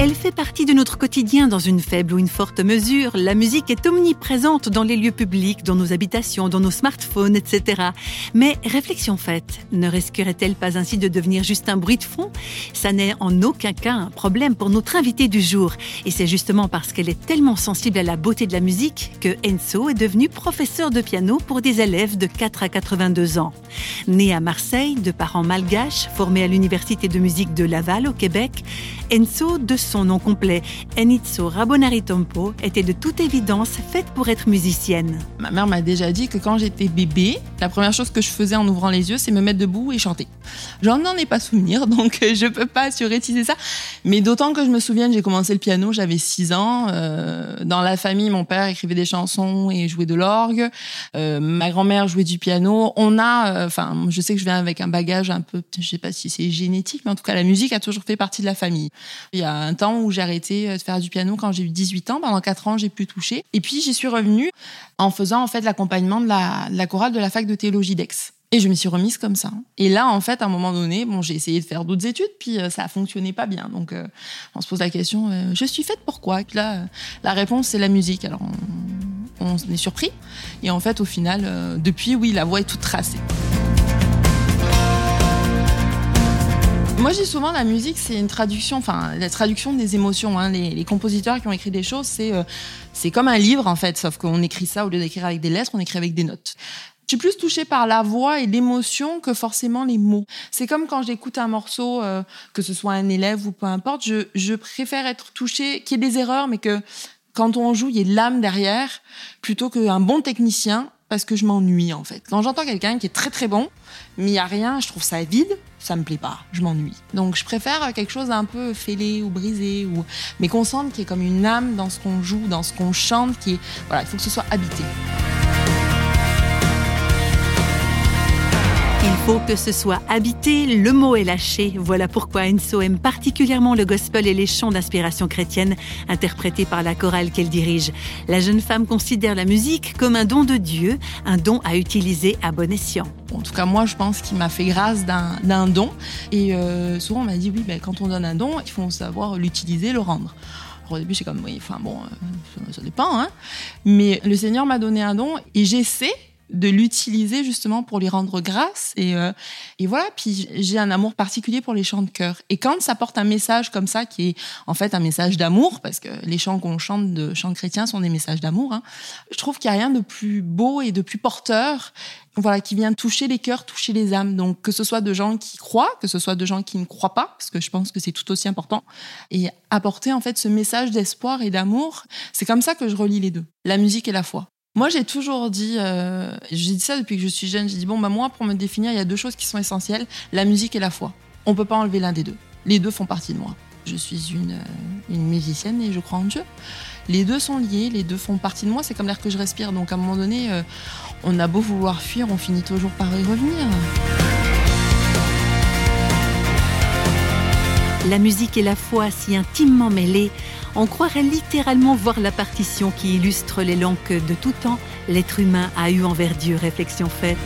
Elle fait partie de notre quotidien dans une faible ou une forte mesure. La musique est omniprésente dans les lieux publics, dans nos habitations, dans nos smartphones, etc. Mais réflexion faite, ne risquerait-elle pas ainsi de devenir juste un bruit de fond? Ça n'est en aucun cas un problème pour notre invitée du jour. Et c'est justement parce qu'elle est tellement sensible à la beauté de la musique que Enzo est devenu professeur de piano pour des élèves de 4 à 82 ans. Né à Marseille, de parents malgaches, formé à l'Université de musique de Laval au Québec, Enzo, de son nom complet, Enitso Rabonari-Tompo, était de toute évidence faite pour être musicienne. Ma mère m'a déjà dit que quand j'étais bébé, la première chose que je faisais en ouvrant les yeux, c'est me mettre debout et chanter. J'en n'en ai pas souvenir, donc euh, je peux pas surétiser ça. Mais d'autant que je me souviens, j'ai commencé le piano, j'avais 6 ans. Euh, dans la famille, mon père écrivait des chansons et jouait de l'orgue. Euh, ma grand-mère jouait du piano. On a, enfin, je sais que je viens avec un bagage un peu, je sais pas si c'est génétique, mais en tout cas, la musique a toujours fait partie de la famille. Il y a un temps où j'ai arrêté de faire du piano quand j'ai eu 18 ans. Pendant 4 ans, j'ai pu toucher. Et puis, j'y suis revenue en faisant en fait l'accompagnement de la, chorale de la fac de théologie d'Aix. Et je me suis remise comme ça. Et là, en fait, à un moment donné, bon, j'ai essayé de faire d'autres études, puis euh, ça a fonctionné pas bien. Donc, euh, on se pose la question euh, je suis faite pour quoi? Là, la réponse c'est la musique. Alors, on, on est surpris. Et en fait, au final, depuis, oui, la voix est toute tracée. Moi, je dis souvent la musique, c'est une traduction, enfin la traduction des émotions. Hein. Les, les, compositeurs qui ont écrit des choses, c'est euh, c'est comme un livre en fait, sauf qu'on écrit ça au lieu d'écrire avec des lettres, on écrit avec des notes. Je suis plus touchée par la voix et l'émotion que forcément les mots. C'est comme quand j'écoute un morceau, euh, que ce soit un élève ou peu importe, je, je préfère être touchée, qu'il y ait des erreurs, mais que quand on joue, il y ait de l'âme derrière, plutôt qu'un bon technicien parce que je m'ennuie en fait. Quand j'entends quelqu'un qui est très très bon, mais il n'y a rien, je trouve ça vide, ça me plaît pas, je m'ennuie. Donc je préfère quelque chose d'un peu fêlé ou brisé, ou... mais qu'on sente qu'il y ait comme une âme dans ce qu'on joue, dans ce qu'on chante, qui est... Voilà, il faut que ce soit habité. Faut que ce soit habité, le mot est lâché. Voilà pourquoi Enso aime particulièrement le gospel et les chants d'inspiration chrétienne interprétés par la chorale qu'elle dirige. La jeune femme considère la musique comme un don de Dieu, un don à utiliser à bon escient. En tout cas, moi, je pense qu'il m'a fait grâce d'un don. Et euh, souvent, on m'a dit, oui, ben, quand on donne un don, il faut savoir l'utiliser, le rendre. Au début, c'est comme, oui, enfin bon, euh, ça, dépend. Hein. Mais le Seigneur m'a donné un don et j'essaie de l'utiliser justement pour lui rendre grâce et, euh, et voilà puis j'ai un amour particulier pour les chants de chœur et quand ça porte un message comme ça qui est en fait un message d'amour parce que les chants qu'on chante de chants chrétiens sont des messages d'amour hein, je trouve qu'il n'y a rien de plus beau et de plus porteur voilà qui vient toucher les cœurs toucher les âmes. Donc que ce soit de gens qui croient que ce soit de gens qui ne croient pas parce que je pense que c'est tout aussi important. Et apporter en fait ce message d'espoir et d'amour c'est comme ça que je relie les deux la musique et la foi moi, j'ai toujours dit, euh, j'ai dit ça depuis que je suis jeune, j'ai dit, bon, bah, moi, pour me définir, il y a deux choses qui sont essentielles, la musique et la foi. On peut pas enlever l'un des deux. Les deux font partie de moi. Je suis une, euh, une musicienne et je crois en Dieu. Les deux sont liés, les deux font partie de moi, c'est comme l'air que je respire. Donc, à un moment donné, euh, on a beau vouloir fuir, on finit toujours par y revenir. La musique et la foi si intimement mêlées, on croirait littéralement voir la partition qui illustre les langues que de tout temps l'être humain a eu envers Dieu. Réflexion faite.